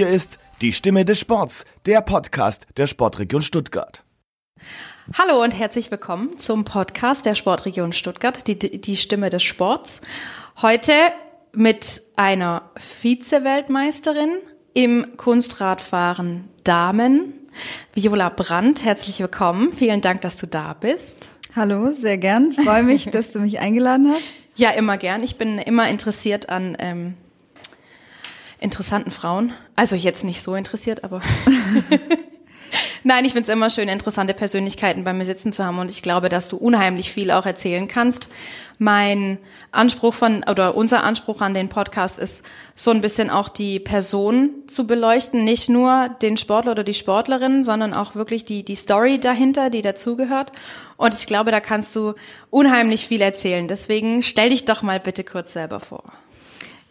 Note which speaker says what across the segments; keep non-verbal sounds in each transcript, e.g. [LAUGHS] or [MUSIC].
Speaker 1: Hier ist die Stimme des Sports, der Podcast der Sportregion Stuttgart.
Speaker 2: Hallo und herzlich willkommen zum Podcast der Sportregion Stuttgart, die, die Stimme des Sports. Heute mit einer Vize-Weltmeisterin im Kunstradfahren Damen, Viola Brandt. Herzlich willkommen. Vielen Dank, dass du da bist.
Speaker 3: Hallo, sehr gern. Freue mich, [LAUGHS] dass du mich eingeladen hast.
Speaker 2: Ja, immer gern. Ich bin immer interessiert an ähm, interessanten Frauen. Also jetzt nicht so interessiert, aber [LAUGHS] Nein, ich finde es immer schön, interessante Persönlichkeiten bei mir sitzen zu haben und ich glaube, dass du unheimlich viel auch erzählen kannst. Mein Anspruch von oder unser Anspruch an den Podcast ist so ein bisschen auch die Person zu beleuchten, nicht nur den Sportler oder die Sportlerin, sondern auch wirklich die die Story dahinter, die dazugehört. Und ich glaube, da kannst du unheimlich viel erzählen. Deswegen stell dich doch mal bitte kurz selber vor.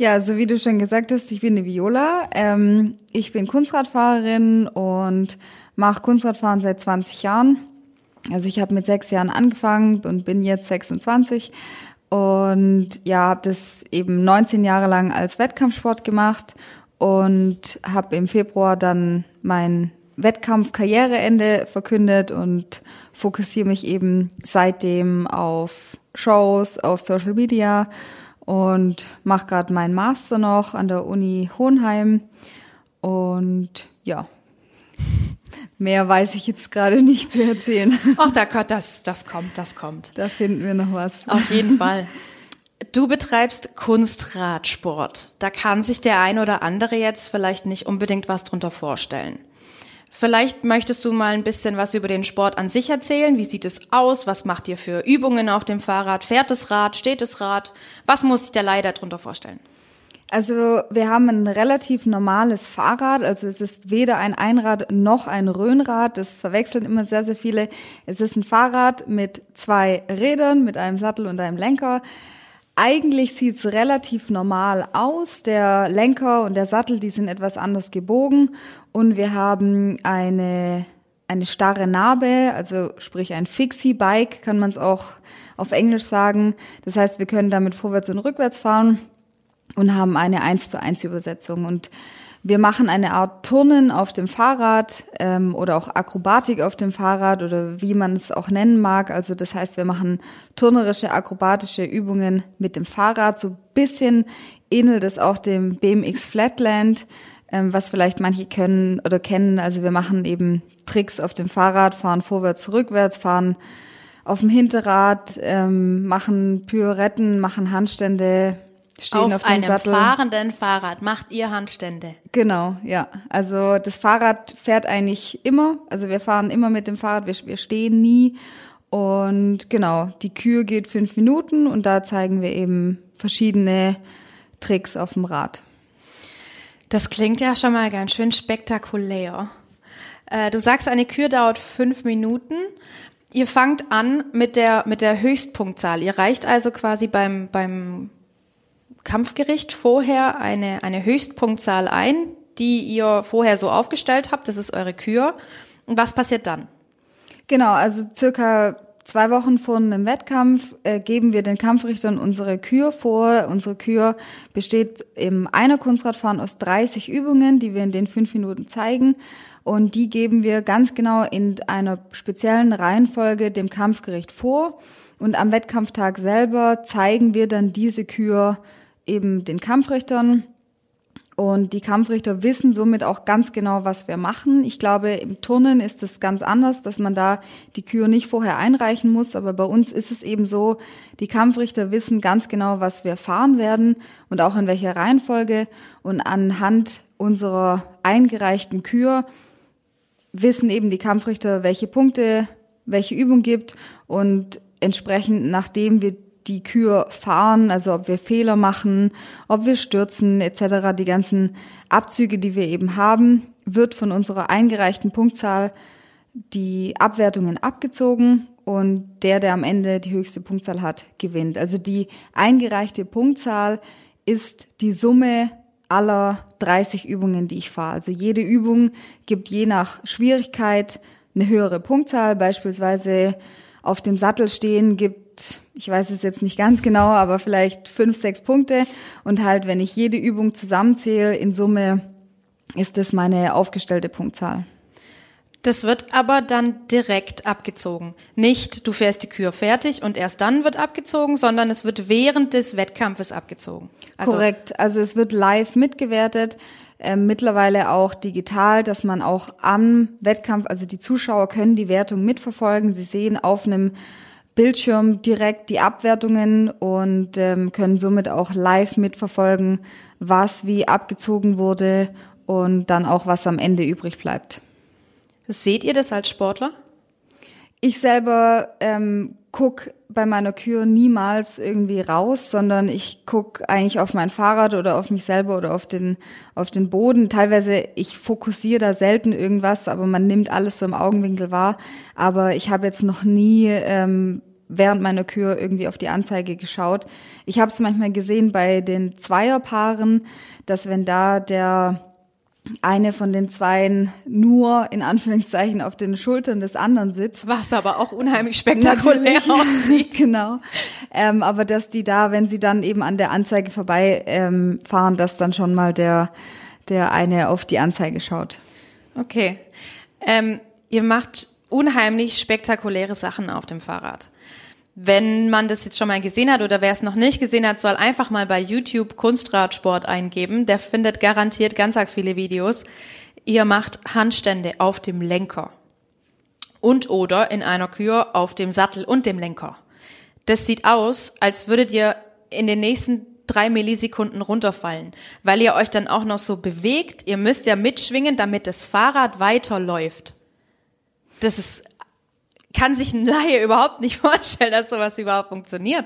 Speaker 3: Ja, so wie du schon gesagt hast, ich bin die Viola. Ähm, ich bin Kunstradfahrerin und mache Kunstradfahren seit 20 Jahren. Also ich habe mit sechs Jahren angefangen und bin jetzt 26 und ja, habe das eben 19 Jahre lang als Wettkampfsport gemacht und habe im Februar dann mein Wettkampf-Karriereende verkündet und fokussiere mich eben seitdem auf Shows, auf Social Media und mache gerade meinen Master noch an der Uni Hohenheim und ja, Mehr weiß ich jetzt gerade nicht zu erzählen.
Speaker 2: Ach, da, das, das kommt, das kommt.
Speaker 3: Da finden wir noch was.
Speaker 2: Auf jeden Fall. Du betreibst Kunstradsport. Da kann sich der ein oder andere jetzt vielleicht nicht unbedingt was drunter vorstellen. Vielleicht möchtest du mal ein bisschen was über den Sport an sich erzählen. Wie sieht es aus? Was macht ihr für Übungen auf dem Fahrrad? Fährt das Rad? Steht das Rad? Was muss sich der Leider drunter vorstellen?
Speaker 3: Also wir haben ein relativ normales Fahrrad, also es ist weder ein Einrad noch ein Röhnrad, das verwechseln immer sehr, sehr viele. Es ist ein Fahrrad mit zwei Rädern, mit einem Sattel und einem Lenker. Eigentlich sieht's relativ normal aus. Der Lenker und der Sattel, die sind etwas anders gebogen und wir haben eine, eine starre Narbe, also sprich ein Fixie-Bike kann man es auch auf Englisch sagen. Das heißt, wir können damit vorwärts und rückwärts fahren und haben eine 1 zu 1 Übersetzung. Und wir machen eine Art Turnen auf dem Fahrrad ähm, oder auch Akrobatik auf dem Fahrrad oder wie man es auch nennen mag. Also das heißt, wir machen turnerische, akrobatische Übungen mit dem Fahrrad. So bisschen ähnelt es auch dem BMX Flatland, ähm, was vielleicht manche können oder kennen. Also wir machen eben Tricks auf dem Fahrrad, fahren vorwärts, rückwärts, fahren auf dem Hinterrad, ähm, machen Pyretten, machen Handstände,
Speaker 2: stehen auf, auf einem Sattel. fahrenden Fahrrad macht ihr Handstände.
Speaker 3: Genau, ja. Also das Fahrrad fährt eigentlich immer. Also wir fahren immer mit dem Fahrrad, wir, wir stehen nie. Und genau, die Kür geht fünf Minuten und da zeigen wir eben verschiedene Tricks auf dem Rad.
Speaker 2: Das klingt ja schon mal ganz schön spektakulär. Äh, du sagst, eine Kür dauert fünf Minuten. Ihr fangt an mit der, mit der Höchstpunktzahl. Ihr reicht also quasi beim, beim Kampfgericht vorher eine, eine Höchstpunktzahl ein, die ihr vorher so aufgestellt habt. Das ist eure Kür. Und was passiert dann?
Speaker 3: Genau, also circa zwei Wochen vor einem Wettkampf äh, geben wir den Kampfrichtern unsere Kür vor. Unsere Kür besteht im einer Kunstradfahren aus 30 Übungen, die wir in den fünf Minuten zeigen. Und die geben wir ganz genau in einer speziellen Reihenfolge dem Kampfgericht vor. Und am Wettkampftag selber zeigen wir dann diese Kür eben den Kampfrichtern. Und die Kampfrichter wissen somit auch ganz genau, was wir machen. Ich glaube, im Turnen ist es ganz anders, dass man da die Kür nicht vorher einreichen muss. Aber bei uns ist es eben so, die Kampfrichter wissen ganz genau, was wir fahren werden und auch in welcher Reihenfolge. Und anhand unserer eingereichten Kür wissen eben die Kampfrichter, welche Punkte, welche Übung gibt. Und entsprechend, nachdem wir die Kür fahren, also ob wir Fehler machen, ob wir stürzen etc., die ganzen Abzüge, die wir eben haben, wird von unserer eingereichten Punktzahl die Abwertungen abgezogen und der, der am Ende die höchste Punktzahl hat, gewinnt. Also die eingereichte Punktzahl ist die Summe aller 30 Übungen, die ich fahre. Also jede Übung gibt je nach Schwierigkeit eine höhere Punktzahl. Beispielsweise auf dem Sattel stehen gibt ich weiß es jetzt nicht ganz genau, aber vielleicht fünf, sechs Punkte. Und halt, wenn ich jede Übung zusammenzähle, in Summe ist das meine aufgestellte Punktzahl.
Speaker 2: Das wird aber dann direkt abgezogen. Nicht, du fährst die Kür fertig und erst dann wird abgezogen, sondern es wird während des Wettkampfes abgezogen.
Speaker 3: Also Korrekt. Also es wird live mitgewertet. Äh, mittlerweile auch digital, dass man auch am Wettkampf, also die Zuschauer können die Wertung mitverfolgen. Sie sehen auf einem Bildschirm direkt die Abwertungen und ähm, können somit auch live mitverfolgen, was wie abgezogen wurde und dann auch, was am Ende übrig bleibt.
Speaker 2: Seht ihr das als Sportler?
Speaker 3: Ich selber ähm, guck bei meiner Kür niemals irgendwie raus, sondern ich guck eigentlich auf mein Fahrrad oder auf mich selber oder auf den auf den Boden. Teilweise ich fokussiere da selten irgendwas, aber man nimmt alles so im Augenwinkel wahr. Aber ich habe jetzt noch nie ähm, während meiner Kür irgendwie auf die Anzeige geschaut. Ich habe es manchmal gesehen bei den Zweierpaaren, dass wenn da der eine von den Zweien nur in Anführungszeichen auf den Schultern des anderen sitzt.
Speaker 2: Was aber auch unheimlich spektakulär aussieht. [LAUGHS]
Speaker 3: genau. Ähm, aber dass die da, wenn sie dann eben an der Anzeige vorbei ähm, fahren, dass dann schon mal der, der eine auf die Anzeige schaut.
Speaker 2: Okay. Ähm, ihr macht unheimlich spektakuläre Sachen auf dem Fahrrad. Wenn man das jetzt schon mal gesehen hat oder wer es noch nicht gesehen hat, soll einfach mal bei YouTube Kunstradsport eingeben. Der findet garantiert ganz arg viele Videos. Ihr macht Handstände auf dem Lenker. Und oder in einer Kür auf dem Sattel und dem Lenker. Das sieht aus, als würdet ihr in den nächsten drei Millisekunden runterfallen, weil ihr euch dann auch noch so bewegt. Ihr müsst ja mitschwingen, damit das Fahrrad weiterläuft. Das ist kann sich ein Laie [LAUGHS] überhaupt nicht vorstellen, dass sowas überhaupt funktioniert.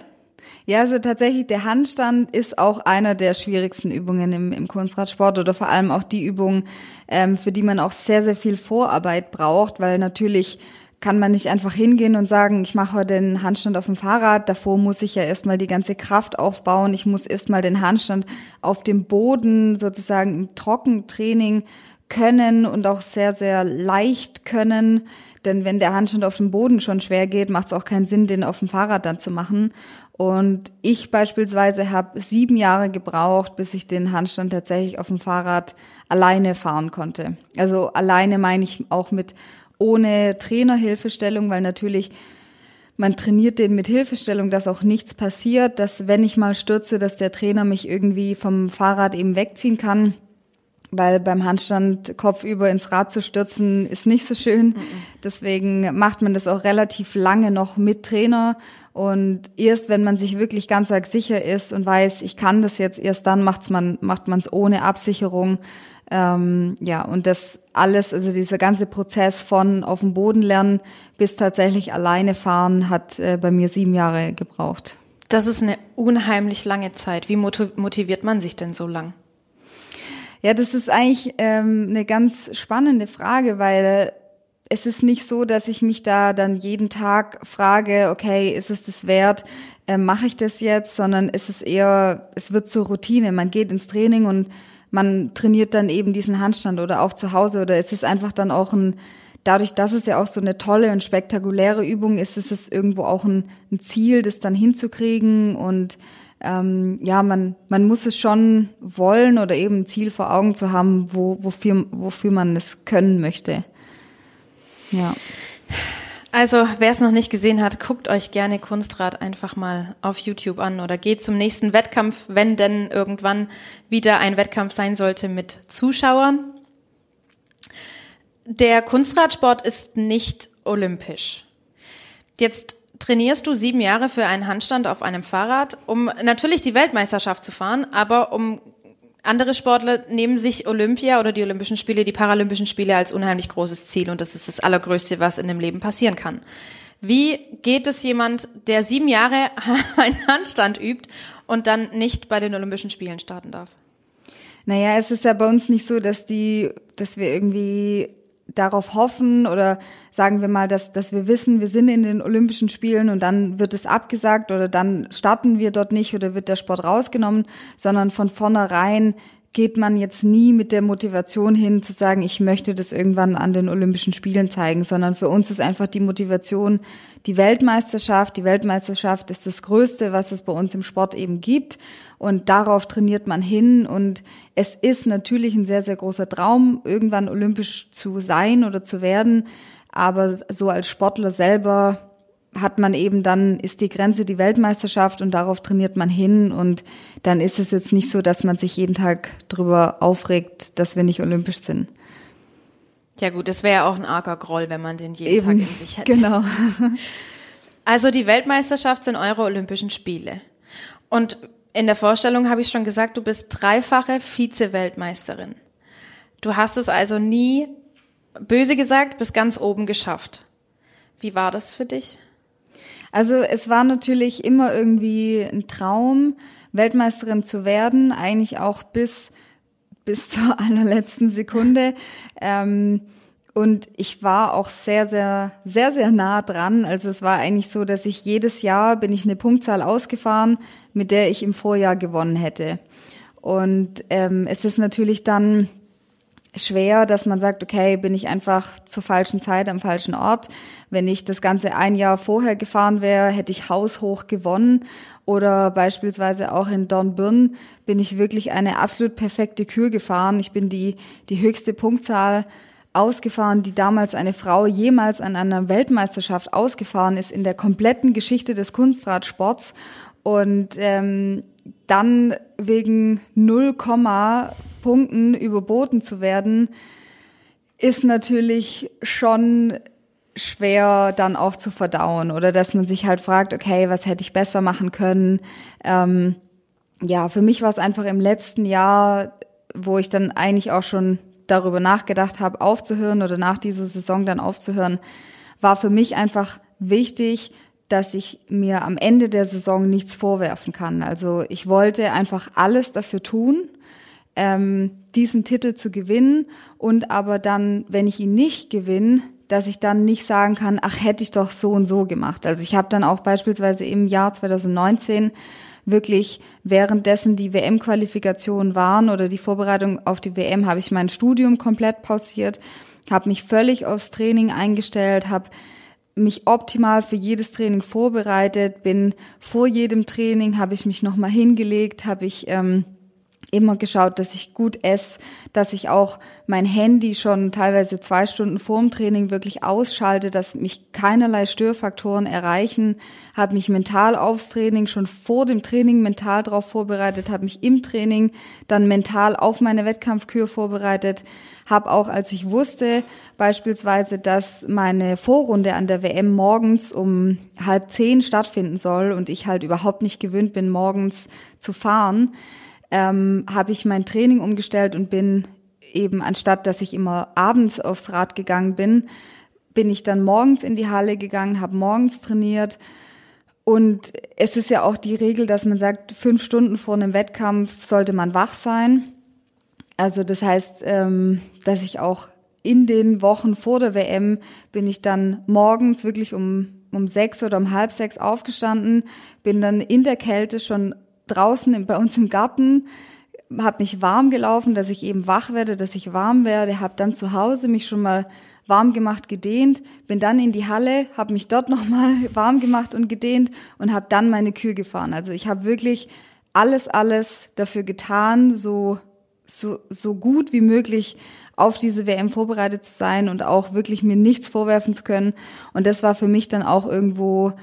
Speaker 3: Ja, also tatsächlich, der Handstand ist auch einer der schwierigsten Übungen im, im Kunstradsport oder vor allem auch die Übung, ähm, für die man auch sehr, sehr viel Vorarbeit braucht, weil natürlich kann man nicht einfach hingehen und sagen, ich mache heute den Handstand auf dem Fahrrad. Davor muss ich ja erstmal die ganze Kraft aufbauen. Ich muss erstmal den Handstand auf dem Boden sozusagen im Trockentraining können und auch sehr, sehr leicht können. Denn wenn der Handstand auf dem Boden schon schwer geht, macht es auch keinen Sinn, den auf dem Fahrrad dann zu machen. Und ich beispielsweise habe sieben Jahre gebraucht, bis ich den Handstand tatsächlich auf dem Fahrrad alleine fahren konnte. Also alleine meine ich auch mit ohne Trainerhilfestellung, weil natürlich man trainiert den mit Hilfestellung, dass auch nichts passiert, dass wenn ich mal stürze, dass der Trainer mich irgendwie vom Fahrrad eben wegziehen kann weil beim Handstand kopfüber ins Rad zu stürzen ist nicht so schön. Mhm. Deswegen macht man das auch relativ lange noch mit Trainer. Und erst wenn man sich wirklich ganz arg sicher ist und weiß, ich kann das jetzt, erst dann macht's man macht man es ohne Absicherung. Ähm, ja, und das alles, also dieser ganze Prozess von auf dem Boden lernen bis tatsächlich alleine fahren, hat äh, bei mir sieben Jahre gebraucht.
Speaker 2: Das ist eine unheimlich lange Zeit. Wie motiviert man sich denn so lang?
Speaker 3: Ja, das ist eigentlich ähm, eine ganz spannende Frage, weil es ist nicht so, dass ich mich da dann jeden Tag frage, okay, ist es das wert, äh, mache ich das jetzt, sondern es ist eher, es wird zur Routine. Man geht ins Training und man trainiert dann eben diesen Handstand oder auch zu Hause. Oder es ist einfach dann auch ein, dadurch, dass es ja auch so eine tolle und spektakuläre Übung ist, ist es irgendwo auch ein, ein Ziel, das dann hinzukriegen. Und ähm, ja, man, man muss es schon wollen oder eben ein Ziel vor Augen zu haben, wo, wofür, wofür man es können möchte. Ja.
Speaker 2: Also, wer es noch nicht gesehen hat, guckt euch gerne Kunstrad einfach mal auf YouTube an oder geht zum nächsten Wettkampf, wenn denn irgendwann wieder ein Wettkampf sein sollte mit Zuschauern. Der Kunstradsport ist nicht olympisch. Jetzt trainierst du sieben Jahre für einen Handstand auf einem Fahrrad, um natürlich die Weltmeisterschaft zu fahren, aber um andere Sportler nehmen sich Olympia oder die Olympischen Spiele, die Paralympischen Spiele als unheimlich großes Ziel und das ist das Allergrößte, was in dem Leben passieren kann. Wie geht es jemand, der sieben Jahre [LAUGHS] einen Handstand übt und dann nicht bei den Olympischen Spielen starten darf?
Speaker 3: Naja, es ist ja bei uns nicht so, dass die, dass wir irgendwie darauf hoffen oder sagen wir mal, dass, dass wir wissen, wir sind in den Olympischen Spielen und dann wird es abgesagt oder dann starten wir dort nicht oder wird der Sport rausgenommen, sondern von vornherein geht man jetzt nie mit der Motivation hin zu sagen, ich möchte das irgendwann an den Olympischen Spielen zeigen, sondern für uns ist einfach die Motivation die Weltmeisterschaft. Die Weltmeisterschaft ist das Größte, was es bei uns im Sport eben gibt. Und darauf trainiert man hin. Und es ist natürlich ein sehr, sehr großer Traum, irgendwann olympisch zu sein oder zu werden, aber so als Sportler selber hat man eben dann, ist die Grenze die Weltmeisterschaft und darauf trainiert man hin und dann ist es jetzt nicht so, dass man sich jeden Tag drüber aufregt, dass wir nicht olympisch sind.
Speaker 2: Ja gut, das wäre ja auch ein arger Groll, wenn man den jeden eben, Tag in sich hätte.
Speaker 3: Genau. [LAUGHS]
Speaker 2: Also die Weltmeisterschaft sind eure Olympischen Spiele. Und in der Vorstellung habe ich schon gesagt, du bist dreifache Vize-Weltmeisterin. Du hast es also nie, böse gesagt, bis ganz oben geschafft. Wie war das für dich?
Speaker 3: Also es war natürlich immer irgendwie ein Traum, Weltmeisterin zu werden, eigentlich auch bis, bis [LAUGHS] zur allerletzten Sekunde. Ähm, und ich war auch sehr, sehr, sehr, sehr nah dran. Also es war eigentlich so, dass ich jedes Jahr bin ich eine Punktzahl ausgefahren, mit der ich im Vorjahr gewonnen hätte. Und ähm, es ist natürlich dann schwer, dass man sagt, okay, bin ich einfach zur falschen Zeit am falschen Ort. Wenn ich das Ganze ein Jahr vorher gefahren wäre, hätte ich haushoch gewonnen. Oder beispielsweise auch in Dornbirn bin ich wirklich eine absolut perfekte Kür gefahren. Ich bin die, die höchste Punktzahl ausgefahren, die damals eine Frau jemals an einer Weltmeisterschaft ausgefahren ist in der kompletten Geschichte des Kunstradsports. Und ähm, dann wegen 0, Punkten überboten zu werden, ist natürlich schon schwer dann auch zu verdauen oder dass man sich halt fragt, okay, was hätte ich besser machen können? Ähm, ja, für mich war es einfach im letzten Jahr, wo ich dann eigentlich auch schon darüber nachgedacht habe, aufzuhören oder nach dieser Saison dann aufzuhören, war für mich einfach wichtig, dass ich mir am Ende der Saison nichts vorwerfen kann. Also ich wollte einfach alles dafür tun, ähm, diesen Titel zu gewinnen und aber dann, wenn ich ihn nicht gewinne, dass ich dann nicht sagen kann, ach, hätte ich doch so und so gemacht. Also ich habe dann auch beispielsweise im Jahr 2019 wirklich währenddessen die WM-Qualifikationen waren oder die Vorbereitung auf die WM, habe ich mein Studium komplett pausiert, habe mich völlig aufs Training eingestellt, habe mich optimal für jedes Training vorbereitet, bin vor jedem Training, habe ich mich nochmal hingelegt, habe ich ähm, immer geschaut, dass ich gut esse, dass ich auch mein Handy schon teilweise zwei Stunden vorm Training wirklich ausschalte, dass mich keinerlei Störfaktoren erreichen, habe mich mental aufs Training schon vor dem Training mental darauf vorbereitet, habe mich im Training dann mental auf meine Wettkampfkür vorbereitet, habe auch, als ich wusste beispielsweise, dass meine Vorrunde an der WM morgens um halb zehn stattfinden soll und ich halt überhaupt nicht gewöhnt bin, morgens zu fahren, ähm, habe ich mein Training umgestellt und bin eben, anstatt dass ich immer abends aufs Rad gegangen bin, bin ich dann morgens in die Halle gegangen, habe morgens trainiert. Und es ist ja auch die Regel, dass man sagt, fünf Stunden vor einem Wettkampf sollte man wach sein. Also das heißt, ähm, dass ich auch in den Wochen vor der WM bin ich dann morgens wirklich um, um sechs oder um halb sechs aufgestanden, bin dann in der Kälte schon draußen bei uns im Garten, habe mich warm gelaufen, dass ich eben wach werde, dass ich warm werde, habe dann zu Hause mich schon mal warm gemacht, gedehnt, bin dann in die Halle, habe mich dort [LAUGHS] nochmal warm gemacht und gedehnt und habe dann meine Kühe gefahren. Also ich habe wirklich alles, alles dafür getan, so, so, so gut wie möglich auf diese WM vorbereitet zu sein und auch wirklich mir nichts vorwerfen zu können. Und das war für mich dann auch irgendwo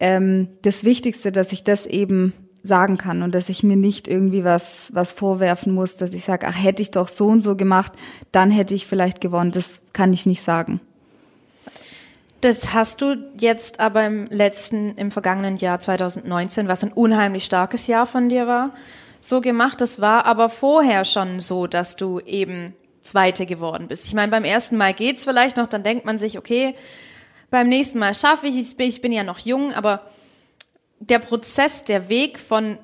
Speaker 3: ähm, das Wichtigste, dass ich das eben sagen kann und dass ich mir nicht irgendwie was, was vorwerfen muss, dass ich sage, ach, hätte ich doch so und so gemacht, dann hätte ich vielleicht gewonnen. Das kann ich nicht sagen.
Speaker 2: Das hast du jetzt aber im letzten, im vergangenen Jahr 2019, was ein unheimlich starkes Jahr von dir war, so gemacht. Das war aber vorher schon so, dass du eben Zweite geworden bist. Ich meine, beim ersten Mal geht's vielleicht noch, dann denkt man sich, okay, beim nächsten Mal schaffe ich es, ich bin ja noch jung, aber der Prozess, der Weg von,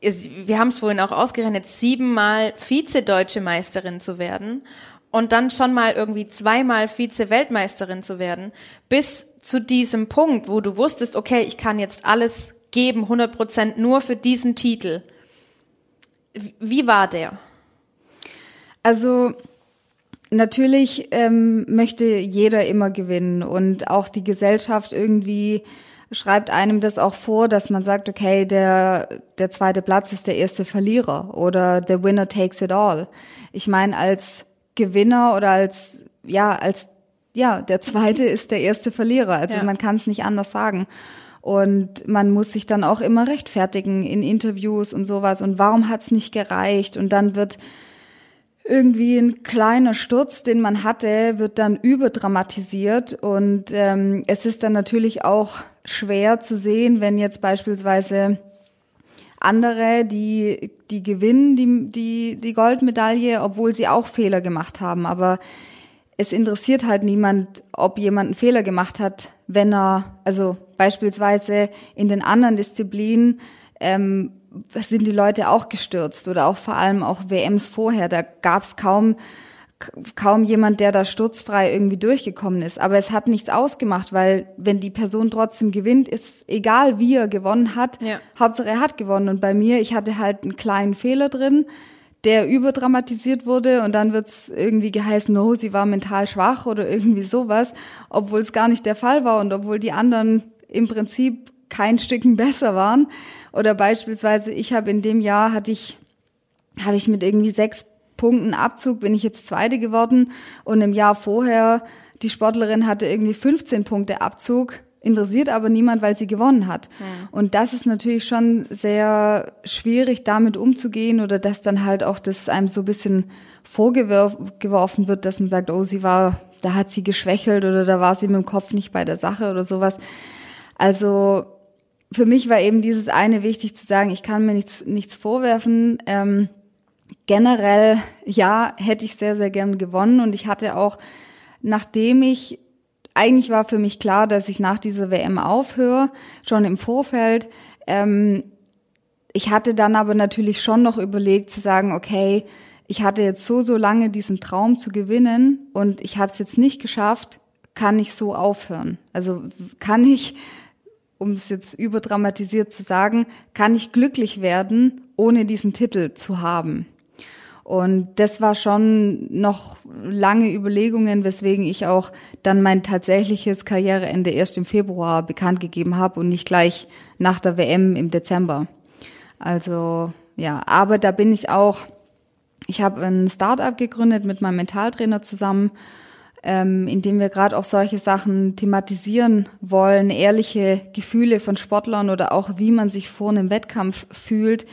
Speaker 2: wir haben es vorhin auch ausgerechnet, siebenmal Vize-Deutsche Meisterin zu werden und dann schon mal irgendwie zweimal Vize-Weltmeisterin zu werden, bis zu diesem Punkt, wo du wusstest, okay, ich kann jetzt alles geben, 100 Prozent nur für diesen Titel. Wie war der?
Speaker 3: Also natürlich ähm, möchte jeder immer gewinnen und auch die Gesellschaft irgendwie schreibt einem das auch vor, dass man sagt, okay, der, der zweite Platz ist der erste Verlierer oder the winner takes it all. Ich meine, als Gewinner oder als, ja, als, ja, der zweite [LAUGHS] ist der erste Verlierer. Also ja. man kann es nicht anders sagen. Und man muss sich dann auch immer rechtfertigen in Interviews und sowas. Und warum hat's nicht gereicht? Und dann wird irgendwie ein kleiner Sturz, den man hatte, wird dann überdramatisiert. Und ähm, es ist dann natürlich auch schwer zu sehen, wenn jetzt beispielsweise andere, die, die gewinnen die, die, die Goldmedaille, obwohl sie auch Fehler gemacht haben. Aber es interessiert halt niemand, ob jemand einen Fehler gemacht hat, wenn er, also beispielsweise in den anderen Disziplinen ähm, sind die Leute auch gestürzt oder auch vor allem auch WMs vorher. Da gab es kaum kaum jemand, der da sturzfrei irgendwie durchgekommen ist. Aber es hat nichts ausgemacht, weil wenn die Person trotzdem gewinnt, ist egal, wie er gewonnen hat. Ja. Hauptsache er hat gewonnen. Und bei mir, ich hatte halt einen kleinen Fehler drin, der überdramatisiert wurde und dann wird's irgendwie geheißen, no, sie war mental schwach oder irgendwie sowas, obwohl es gar nicht der Fall war und obwohl die anderen im Prinzip kein Stücken besser waren. Oder beispielsweise, ich habe in dem Jahr hatte ich, habe ich mit irgendwie sechs Punkten Abzug bin ich jetzt Zweite geworden und im Jahr vorher die Sportlerin hatte irgendwie 15 Punkte Abzug, interessiert aber niemand, weil sie gewonnen hat. Ja. Und das ist natürlich schon sehr schwierig, damit umzugehen oder dass dann halt auch das einem so ein bisschen vorgeworfen wird, dass man sagt, oh, sie war, da hat sie geschwächelt oder da war sie mit dem Kopf nicht bei der Sache oder sowas. Also für mich war eben dieses eine wichtig zu sagen, ich kann mir nichts, nichts vorwerfen. Ähm, generell, ja, hätte ich sehr, sehr gern gewonnen. Und ich hatte auch, nachdem ich, eigentlich war für mich klar, dass ich nach dieser WM aufhöre, schon im Vorfeld. Ähm, ich hatte dann aber natürlich schon noch überlegt zu sagen, okay, ich hatte jetzt so, so lange diesen Traum zu gewinnen und ich habe es jetzt nicht geschafft, kann ich so aufhören? Also kann ich, um es jetzt überdramatisiert zu sagen, kann ich glücklich werden, ohne diesen Titel zu haben? Und das war schon noch lange Überlegungen, weswegen ich auch dann mein tatsächliches Karriereende erst im Februar bekannt gegeben habe und nicht gleich nach der WM im Dezember. Also ja, aber da bin ich auch, ich habe ein Startup gegründet mit meinem Mentaltrainer zusammen, ähm, in dem wir gerade auch solche Sachen thematisieren wollen, ehrliche Gefühle von Sportlern oder auch wie man sich vor einem Wettkampf fühlt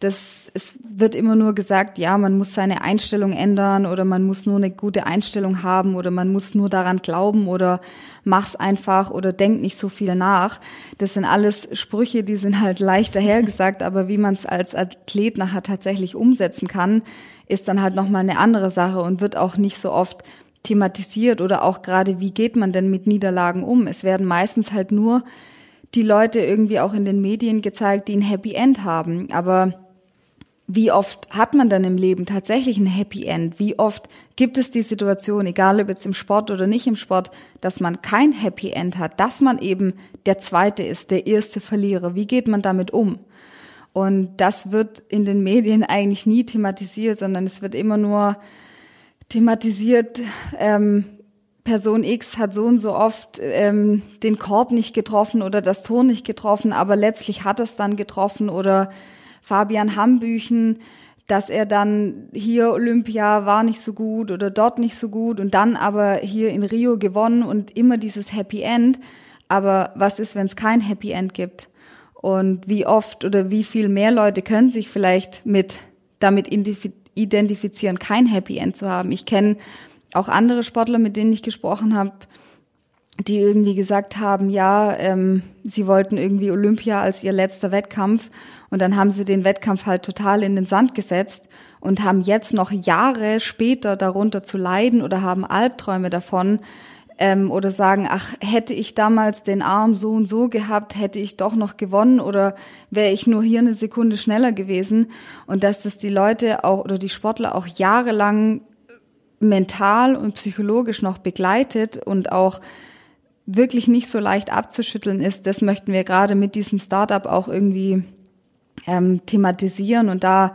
Speaker 3: das, es wird immer nur gesagt, ja, man muss seine Einstellung ändern oder man muss nur eine gute Einstellung haben oder man muss nur daran glauben oder mach's einfach oder denk nicht so viel nach. Das sind alles Sprüche, die sind halt leicht dahergesagt, aber wie man es als Athlet nachher tatsächlich umsetzen kann, ist dann halt nochmal eine andere Sache und wird auch nicht so oft thematisiert oder auch gerade, wie geht man denn mit Niederlagen um? Es werden meistens halt nur die Leute irgendwie auch in den Medien gezeigt, die ein Happy End haben. Aber wie oft hat man dann im Leben tatsächlich ein Happy End? Wie oft gibt es die Situation, egal ob jetzt im Sport oder nicht im Sport, dass man kein Happy End hat, dass man eben der Zweite ist, der erste Verlierer? Wie geht man damit um? Und das wird in den Medien [LAUGHS] eigentlich nie thematisiert, sondern es wird immer nur thematisiert, ähm, Person X hat so und so oft ähm, den Korb nicht getroffen oder das Tor nicht getroffen, aber letztlich hat es dann getroffen oder Fabian Hambüchen, dass er dann hier Olympia war nicht so gut oder dort nicht so gut und dann aber hier in Rio gewonnen und immer dieses Happy End. Aber was ist, wenn es kein Happy End gibt? Und wie oft oder wie viel mehr Leute können sich vielleicht mit damit identifizieren, kein Happy End zu haben? Ich kenne auch andere Sportler, mit denen ich gesprochen habe, die irgendwie gesagt haben, ja, ähm, sie wollten irgendwie Olympia als ihr letzter Wettkampf und dann haben sie den Wettkampf halt total in den Sand gesetzt und haben jetzt noch Jahre später darunter zu leiden oder haben Albträume davon ähm, oder sagen, ach, hätte ich damals den Arm so und so gehabt, hätte ich doch noch gewonnen oder wäre ich nur hier eine Sekunde schneller gewesen. Und dass das die Leute auch oder die Sportler auch jahrelang mental und psychologisch noch begleitet und auch wirklich nicht so leicht abzuschütteln ist, das möchten wir gerade mit diesem Startup auch irgendwie ähm, thematisieren und da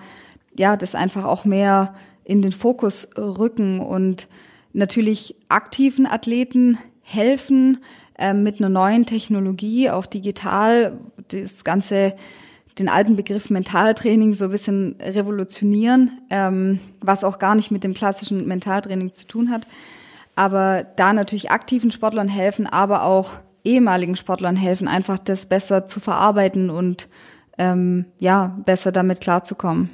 Speaker 3: ja das einfach auch mehr in den Fokus rücken und natürlich aktiven Athleten helfen äh, mit einer neuen Technologie, auch digital, das ganze den alten Begriff Mentaltraining so ein bisschen revolutionieren, ähm, was auch gar nicht mit dem klassischen Mentaltraining zu tun hat. Aber da natürlich aktiven Sportlern helfen, aber auch ehemaligen Sportlern helfen, einfach das besser zu verarbeiten und ähm, ja, besser damit klarzukommen.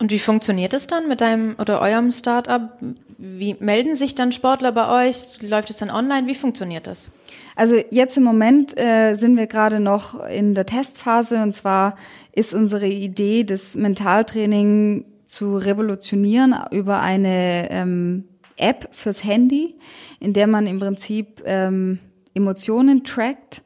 Speaker 2: Und wie funktioniert es dann mit deinem oder eurem Startup? Wie melden sich dann Sportler bei euch? Läuft es dann online? Wie funktioniert das?
Speaker 3: Also jetzt im Moment äh, sind wir gerade noch in der Testphase und zwar ist unsere Idee, das Mentaltraining zu revolutionieren über eine ähm, App fürs Handy, in der man im Prinzip ähm, Emotionen trackt.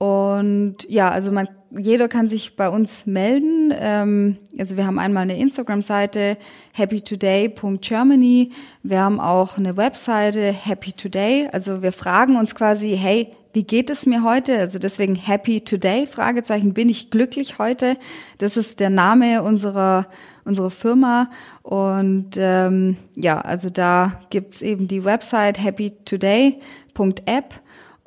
Speaker 3: Und ja, also man jeder kann sich bei uns melden. Ähm, also wir haben einmal eine Instagram-Seite happytoday.germany. Wir haben auch eine Webseite Happy Today. Also wir fragen uns quasi, hey, wie geht es mir heute? Also deswegen Happy Today, Fragezeichen, bin ich glücklich heute? Das ist der Name unserer, unserer Firma. Und ähm, ja, also da gibt's eben die Website happytoday.app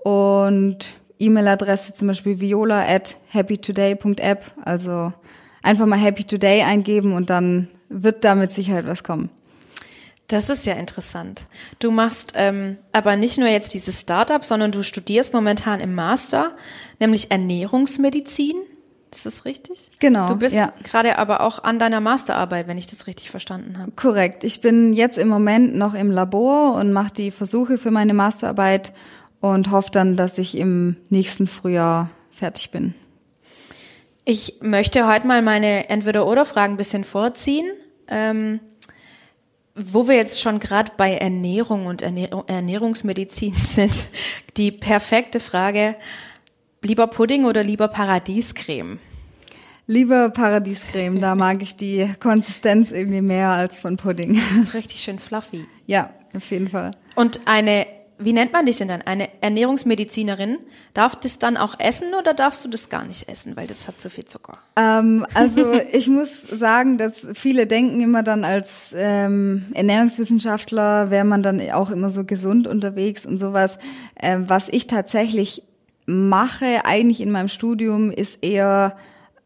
Speaker 3: und E-Mail-Adresse zum Beispiel viola at happytoday.app. Also einfach mal Happy Today eingeben und dann wird da mit Sicherheit was kommen.
Speaker 2: Das ist ja interessant. Du machst ähm, aber nicht nur jetzt dieses Startup, sondern du studierst momentan im Master, nämlich Ernährungsmedizin. Ist das richtig?
Speaker 3: Genau.
Speaker 2: Du bist
Speaker 3: ja.
Speaker 2: gerade aber auch an deiner Masterarbeit, wenn ich das richtig verstanden habe.
Speaker 3: Korrekt. Ich bin jetzt im Moment noch im Labor und mache die Versuche für meine Masterarbeit und hoffe dann, dass ich im nächsten Frühjahr fertig bin.
Speaker 2: Ich möchte heute mal meine Entweder-Oder-Fragen ein bisschen vorziehen. Ähm, wo wir jetzt schon gerade bei Ernährung und Ernähr Ernährungsmedizin [LAUGHS] sind, die perfekte Frage, lieber Pudding oder lieber Paradiescreme?
Speaker 3: Lieber Paradiescreme, da mag ich die Konsistenz irgendwie mehr als von Pudding.
Speaker 2: Das ist richtig schön fluffy.
Speaker 3: Ja, auf jeden Fall.
Speaker 2: Und eine wie nennt man dich denn dann? Eine Ernährungsmedizinerin? Darf das dann auch essen oder darfst du das gar nicht essen, weil das hat zu viel Zucker?
Speaker 3: Ähm, also [LAUGHS] ich muss sagen, dass viele denken immer dann als ähm, Ernährungswissenschaftler wäre man dann auch immer so gesund unterwegs und sowas. Ähm, was ich tatsächlich mache eigentlich in meinem Studium ist eher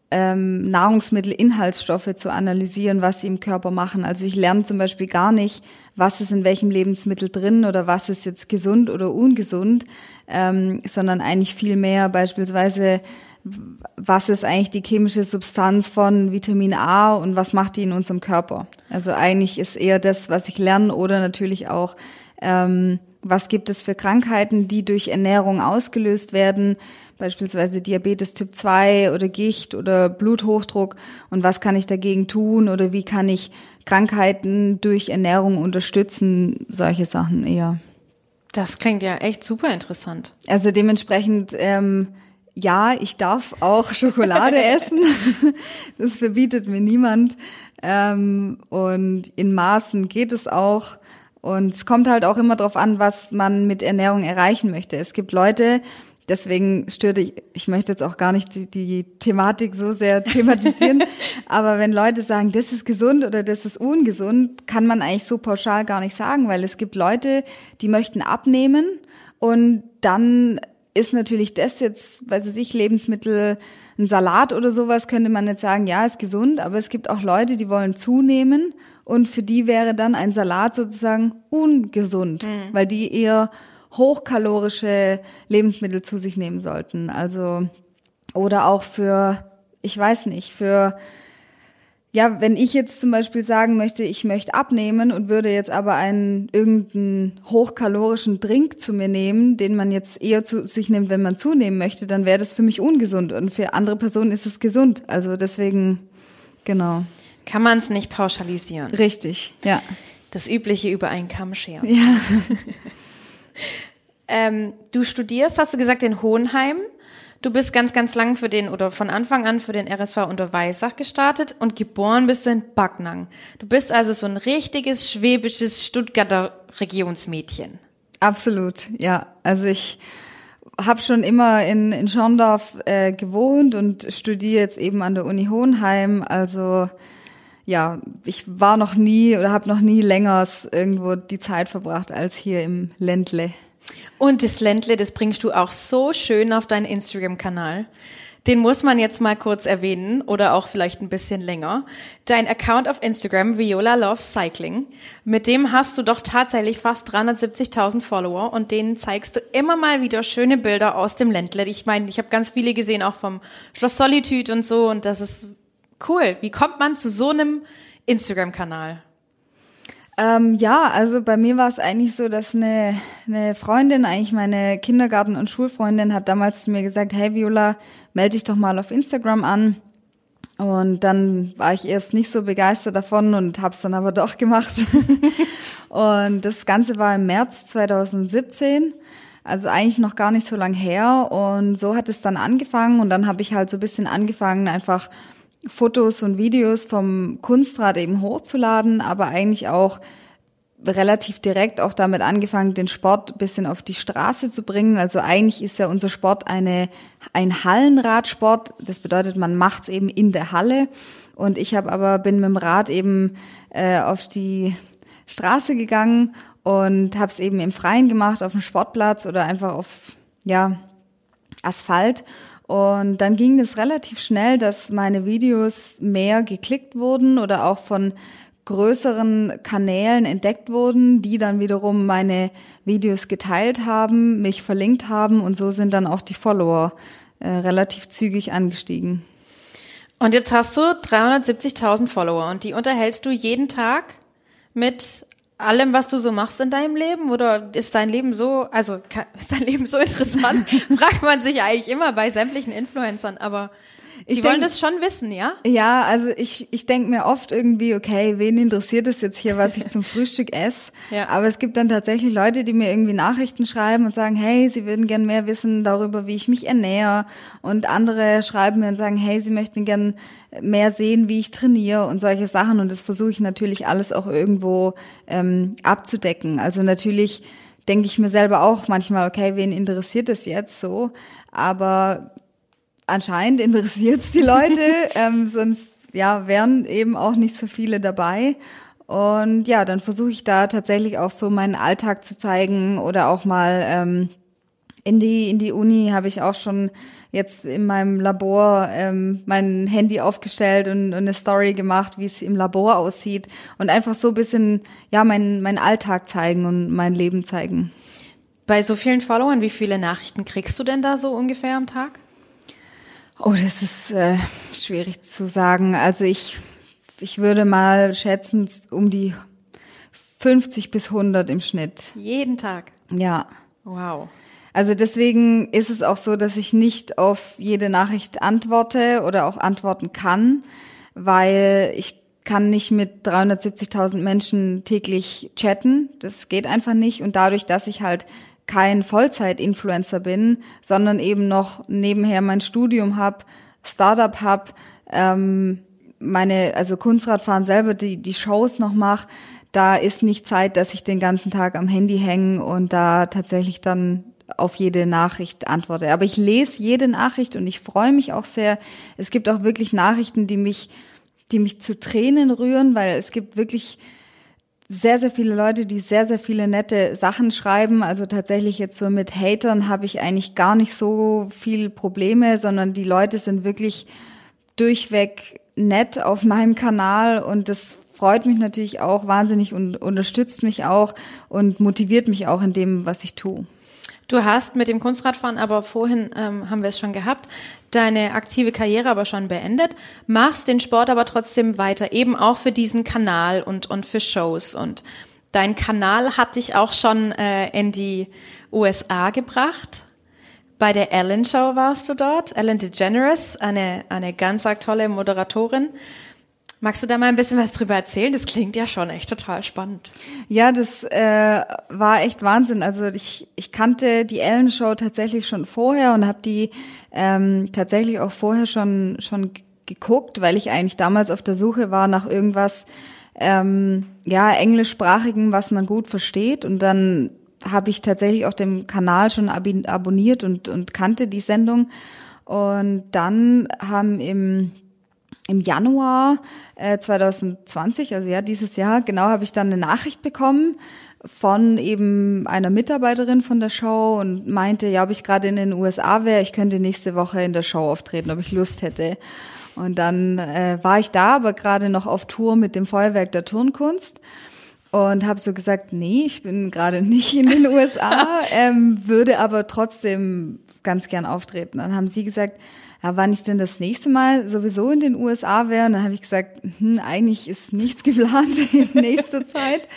Speaker 3: ähm, Nahrungsmittelinhaltsstoffe zu analysieren, was sie im Körper machen. Also ich lerne zum Beispiel gar nicht, was ist in welchem Lebensmittel drin oder was ist jetzt gesund oder ungesund, ähm, sondern eigentlich viel mehr beispielsweise, was ist eigentlich die chemische Substanz von Vitamin A und was macht die in unserem Körper. Also eigentlich ist eher das, was ich lerne oder natürlich auch, ähm, was gibt es für Krankheiten, die durch Ernährung ausgelöst werden, beispielsweise Diabetes Typ 2 oder Gicht oder Bluthochdruck und was kann ich dagegen tun oder wie kann ich Krankheiten durch Ernährung unterstützen, solche Sachen eher.
Speaker 2: Das klingt ja echt super interessant.
Speaker 3: Also dementsprechend, ähm, ja, ich darf auch Schokolade [LAUGHS] essen. Das verbietet mir niemand. Ähm, und in Maßen geht es auch. Und es kommt halt auch immer darauf an, was man mit Ernährung erreichen möchte. Es gibt Leute, deswegen störte ich, ich möchte jetzt auch gar nicht die, die Thematik so sehr [LAUGHS] thematisieren, aber wenn Leute sagen, das ist gesund oder das ist ungesund, kann man eigentlich so pauschal gar nicht sagen, weil es gibt Leute, die möchten abnehmen und dann ist natürlich das jetzt, weiß ich, Lebensmittel, ein Salat oder sowas, könnte man jetzt sagen, ja, ist gesund, aber es gibt auch Leute, die wollen zunehmen und für die wäre dann ein Salat sozusagen ungesund, mhm. weil die eher hochkalorische Lebensmittel zu sich nehmen sollten. Also, oder auch für, ich weiß nicht, für, ja, wenn ich jetzt zum Beispiel sagen möchte, ich möchte abnehmen und würde jetzt aber einen irgendeinen hochkalorischen Drink zu mir nehmen, den man jetzt eher zu sich nimmt, wenn man zunehmen möchte, dann wäre das für mich ungesund und für andere Personen ist es gesund. Also deswegen, genau.
Speaker 2: Kann man es nicht pauschalisieren.
Speaker 3: Richtig, ja.
Speaker 2: Das übliche über einen Kamm scheren.
Speaker 3: Ja. [LAUGHS]
Speaker 2: ähm, du studierst, hast du gesagt, in Hohenheim. Du bist ganz, ganz lang für den oder von Anfang an für den RSV unter Weissach gestartet und geboren bist du in Backnang. Du bist also so ein richtiges schwäbisches Stuttgarter Regionsmädchen.
Speaker 3: Absolut, ja. Also ich habe schon immer in, in Schorndorf äh, gewohnt und studiere jetzt eben an der Uni Hohenheim. Also ja, ich war noch nie oder habe noch nie länger irgendwo die Zeit verbracht als hier im Ländle.
Speaker 2: Und das Ländle, das bringst du auch so schön auf deinen Instagram-Kanal. Den muss man jetzt mal kurz erwähnen oder auch vielleicht ein bisschen länger. Dein Account auf Instagram, Viola Loves Cycling, mit dem hast du doch tatsächlich fast 370.000 Follower und denen zeigst du immer mal wieder schöne Bilder aus dem Ländle. Ich meine, ich habe ganz viele gesehen, auch vom Schloss Solitude und so und das ist cool. Wie kommt man zu so einem Instagram-Kanal?
Speaker 3: Ähm, ja, also bei mir war es eigentlich so, dass eine, eine Freundin, eigentlich meine Kindergarten- und Schulfreundin, hat damals zu mir gesagt, hey Viola, melde dich doch mal auf Instagram an. Und dann war ich erst nicht so begeistert davon und habe es dann aber [LAUGHS] doch gemacht. und das Ganze war im März 2017, also eigentlich noch gar nicht so lang her. Und so hat es dann angefangen und dann habe ich halt so ein bisschen angefangen, einfach Fotos und Videos vom Kunstrad eben hochzuladen, aber eigentlich auch relativ direkt auch damit angefangen, den Sport bisschen auf die Straße zu bringen. Also eigentlich ist ja unser Sport eine, ein Hallenradsport. Das bedeutet, man macht's eben in der Halle. Und ich habe aber bin mit dem Rad eben äh, auf die Straße gegangen und habe es eben im Freien gemacht, auf dem Sportplatz oder einfach auf ja Asphalt und dann ging es relativ schnell, dass meine Videos mehr geklickt wurden oder auch von größeren Kanälen entdeckt wurden, die dann wiederum meine Videos geteilt haben, mich verlinkt haben und so sind dann auch die Follower äh, relativ zügig angestiegen.
Speaker 2: Und jetzt hast du 370.000 Follower und die unterhältst du jeden Tag mit allem, was du so machst in deinem Leben? Oder ist dein Leben so, also [LAUGHS] ist dein Leben so interessant? [LAUGHS] Fragt man sich eigentlich immer bei sämtlichen Influencern, aber die wollen das schon wissen, ja?
Speaker 3: Ja, also ich, ich denke mir oft irgendwie, okay, wen interessiert es jetzt hier, was ich zum [LAUGHS] Frühstück esse? Ja. Aber es gibt dann tatsächlich Leute, die mir irgendwie Nachrichten schreiben und sagen, hey, sie würden gern mehr wissen darüber, wie ich mich ernähre. Und andere schreiben mir und sagen, hey, sie möchten gern mehr sehen, wie ich trainiere und solche Sachen. Und das versuche ich natürlich alles auch irgendwo ähm, abzudecken. Also natürlich denke ich mir selber auch manchmal, okay, wen interessiert es jetzt so? Aber anscheinend interessiert es die Leute, [LAUGHS] ähm, sonst ja wären eben auch nicht so viele dabei. Und ja, dann versuche ich da tatsächlich auch so meinen Alltag zu zeigen oder auch mal ähm, in die in die Uni habe ich auch schon jetzt in meinem Labor ähm, mein Handy aufgestellt und, und eine Story gemacht, wie es im Labor aussieht und einfach so ein bisschen ja mein mein Alltag zeigen und mein Leben zeigen.
Speaker 2: Bei so vielen Followern, wie viele Nachrichten kriegst du denn da so ungefähr am Tag?
Speaker 3: Oh, das ist äh, schwierig zu sagen. Also ich, ich würde mal schätzen, um die 50 bis 100 im Schnitt.
Speaker 2: Jeden Tag?
Speaker 3: Ja.
Speaker 2: Wow.
Speaker 3: Also deswegen ist es auch so, dass ich nicht auf jede Nachricht antworte oder auch antworten kann, weil ich kann nicht mit 370.000 Menschen täglich chatten. Das geht einfach nicht. Und dadurch, dass ich halt kein Vollzeit-Influencer bin, sondern eben noch nebenher mein Studium hab, Startup hab, ähm, meine, also Kunstradfahren selber, die, die Shows noch mach, da ist nicht Zeit, dass ich den ganzen Tag am Handy hänge und da tatsächlich dann auf jede Nachricht antworte. Aber ich lese jede Nachricht und ich freue mich auch sehr. Es gibt auch wirklich Nachrichten, die mich, die mich zu Tränen rühren, weil es gibt wirklich sehr, sehr viele Leute, die sehr, sehr viele nette Sachen schreiben. Also tatsächlich jetzt so mit Hatern habe ich eigentlich gar nicht so viel Probleme, sondern die Leute sind wirklich durchweg nett auf meinem Kanal und das freut mich natürlich auch wahnsinnig und unterstützt mich auch und motiviert mich auch in dem, was ich tue.
Speaker 2: Du hast mit dem Kunstradfahren aber vorhin, ähm, haben wir es schon gehabt, deine aktive Karriere aber schon beendet, machst den Sport aber trotzdem weiter, eben auch für diesen Kanal und, und für Shows. Und dein Kanal hat dich auch schon äh, in die USA gebracht. Bei der Ellen Show warst du dort, Ellen DeGeneres, eine, eine ganz tolle Moderatorin. Magst du da mal ein bisschen was drüber erzählen? Das klingt ja schon echt total spannend.
Speaker 3: Ja, das äh, war echt Wahnsinn. Also ich, ich kannte die Ellen Show tatsächlich schon vorher und habe die ähm, tatsächlich auch vorher schon schon geguckt, weil ich eigentlich damals auf der Suche war nach irgendwas ähm, ja englischsprachigen, was man gut versteht und dann habe ich tatsächlich auf dem Kanal schon ab abonniert und und kannte die Sendung und dann haben im im Januar äh, 2020, also ja, dieses Jahr, genau, habe ich dann eine Nachricht bekommen von eben einer Mitarbeiterin von der Show und meinte, ja, ob ich gerade in den USA wäre, ich könnte nächste Woche in der Show auftreten, ob ich Lust hätte. Und dann äh, war ich da, aber gerade noch auf Tour mit dem Feuerwerk der Turnkunst und habe so gesagt, nee, ich bin gerade nicht in den USA, [LAUGHS] ähm, würde aber trotzdem ganz gern auftreten. Dann haben sie gesagt, ja, wann ich denn das nächste Mal sowieso in den USA wäre. Und dann habe ich gesagt, hm, eigentlich ist nichts [LAUGHS] geplant in nächster Zeit.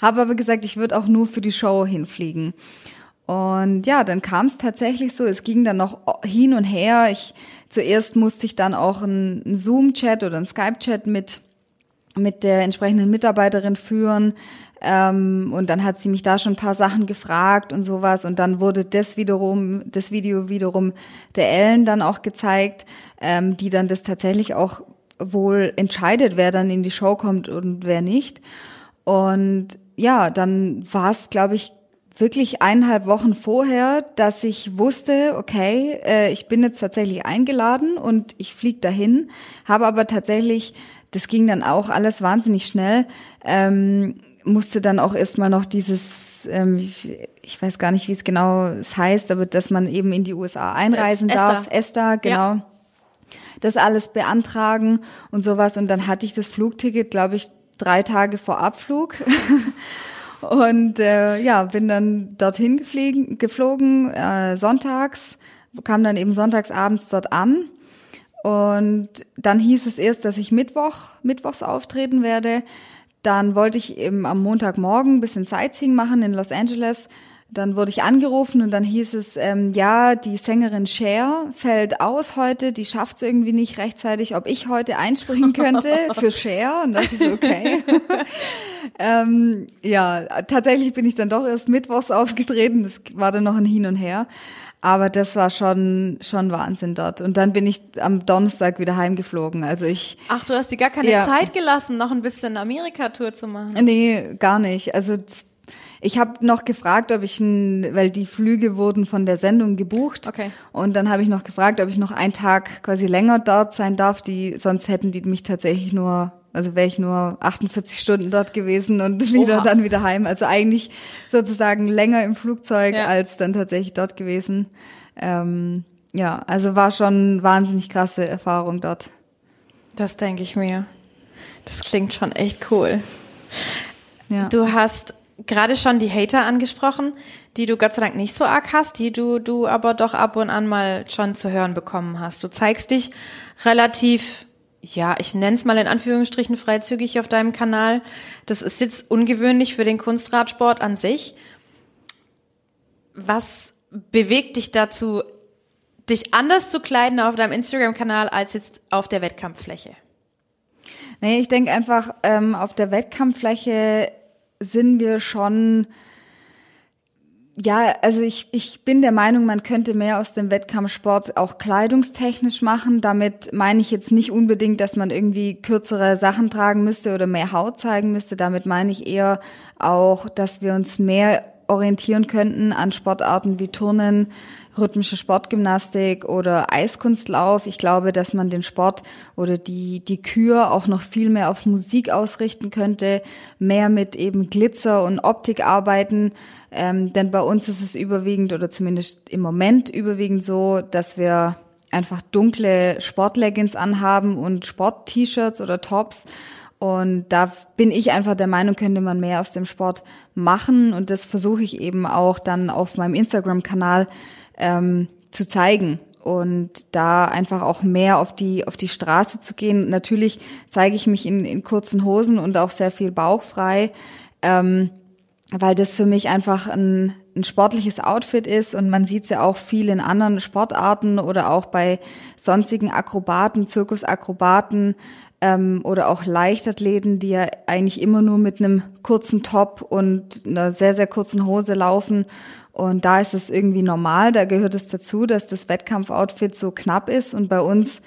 Speaker 3: Habe aber gesagt, ich würde auch nur für die Show hinfliegen. Und ja, dann kam es tatsächlich so, es ging dann noch hin und her. Ich zuerst musste ich dann auch einen Zoom-Chat oder einen Skype-Chat mit mit der entsprechenden Mitarbeiterin führen. Ähm, und dann hat sie mich da schon ein paar Sachen gefragt und sowas. Und dann wurde das wiederum, das Video wiederum der Ellen dann auch gezeigt, ähm, die dann das tatsächlich auch wohl entscheidet, wer dann in die Show kommt und wer nicht. Und ja, dann war es, glaube ich, wirklich eineinhalb Wochen vorher, dass ich wusste, okay, äh, ich bin jetzt tatsächlich eingeladen und ich fliege dahin, habe aber tatsächlich, das ging dann auch alles wahnsinnig schnell, ähm, musste dann auch erstmal noch dieses, ähm, ich weiß gar nicht, wie es genau es heißt, aber dass man eben in die USA einreisen
Speaker 2: Es-
Speaker 3: darf.
Speaker 2: ESTA.
Speaker 3: ESTA, genau.
Speaker 2: Ja.
Speaker 3: Das alles beantragen und sowas. Und dann hatte ich das Flugticket, glaube ich, drei Tage vor Abflug. [LAUGHS] Und äh, ja, bin dann dorthin gefliegen, geflogen, äh, sonntags, kam dann eben sonntags abends dort an. Und dann hieß es erst, dass ich Mittwoch, Mittwochs auftreten werde. Dann wollte ich eben am Montagmorgen ein bisschen Sightseeing machen in Los Angeles. Dann wurde ich angerufen und dann hieß es, ähm, ja, die Sängerin Cher fällt aus heute, die schafft es irgendwie nicht rechtzeitig, ob ich heute einspringen könnte [LAUGHS] für Cher. Und ich so, okay. [LAUGHS] ähm, ja, tatsächlich bin ich dann doch erst mittwochs aufgetreten. Das war dann noch ein Hin und Her. Aber das war schon, schon Wahnsinn dort. Und dann bin ich am Donnerstag wieder heimgeflogen. Also ich,
Speaker 2: Ach, du hast dir gar keine
Speaker 3: Ja.
Speaker 2: Zeit gelassen, noch ein bisschen Amerika-Tour zu machen.
Speaker 3: nee, gar nicht. Also ich habe noch gefragt, ob ich, ein, weil die Flüge wurden von der Sendung gebucht.
Speaker 2: Okay.
Speaker 3: Und dann habe ich noch gefragt, ob ich noch einen Tag quasi länger dort sein darf. Die, sonst hätten die mich tatsächlich nur, also wäre ich nur 48 Stunden dort gewesen und [LAUGHS] wieder
Speaker 2: Oha.
Speaker 3: dann wieder heim. Also eigentlich sozusagen länger im Flugzeug
Speaker 2: Ja.
Speaker 3: als dann tatsächlich dort gewesen. Ähm, ja, also war schon wahnsinnig krasse Erfahrung dort.
Speaker 2: Das denke ich mir. Das klingt schon echt cool.
Speaker 3: Ja.
Speaker 2: Du hast gerade schon die Hater angesprochen, die du Gott sei Dank nicht so arg hast, die du, du aber doch ab und an mal schon zu hören bekommen hast. Du zeigst dich relativ, ja, ich nenne es mal in Anführungsstrichen freizügig auf deinem Kanal. Das ist jetzt ungewöhnlich für den Kunstradsport an sich. Was bewegt dich dazu, dich anders zu kleiden auf deinem Instagram-Kanal als jetzt auf der Wettkampffläche?
Speaker 3: Nee, ich denke einfach, ähm, auf der Wettkampffläche sind wir schon, ja, also ich, ich bin der Meinung, man könnte mehr aus dem Wettkampfsport auch kleidungstechnisch machen. Damit meine ich jetzt nicht unbedingt, dass man irgendwie kürzere Sachen tragen müsste oder mehr Haut zeigen müsste. Damit meine ich eher auch, dass wir uns mehr orientieren könnten an Sportarten wie Turnen, rhythmische Sportgymnastik oder Eiskunstlauf. Ich glaube, dass man den Sport oder die, die Kür auch noch viel mehr auf Musik ausrichten könnte, mehr mit eben Glitzer und Optik arbeiten. Ähm, denn bei uns ist es überwiegend oder zumindest im Moment überwiegend so, dass wir einfach dunkle Sportleggings anhaben und Sport-T-Shirts oder Tops. Und da bin ich einfach der Meinung, könnte man mehr aus dem Sport machen. Und das versuche ich eben auch dann auf meinem Instagram-Kanal ähm, zu zeigen. Und da einfach auch mehr auf die, auf die Straße zu gehen. Natürlich zeige ich mich in, in kurzen Hosen und auch sehr viel bauchfrei. Ähm, weil das für mich einfach ein, ein sportliches Outfit ist und man sieht es ja auch viel in anderen Sportarten oder auch bei sonstigen Akrobaten, Zirkusakrobaten ähm, oder auch Leichtathleten, die ja eigentlich immer nur mit einem kurzen Top und einer sehr, sehr kurzen Hose laufen. Und da ist es irgendwie normal, da gehört es dazu, dass das Wettkampfoutfit so knapp ist und bei uns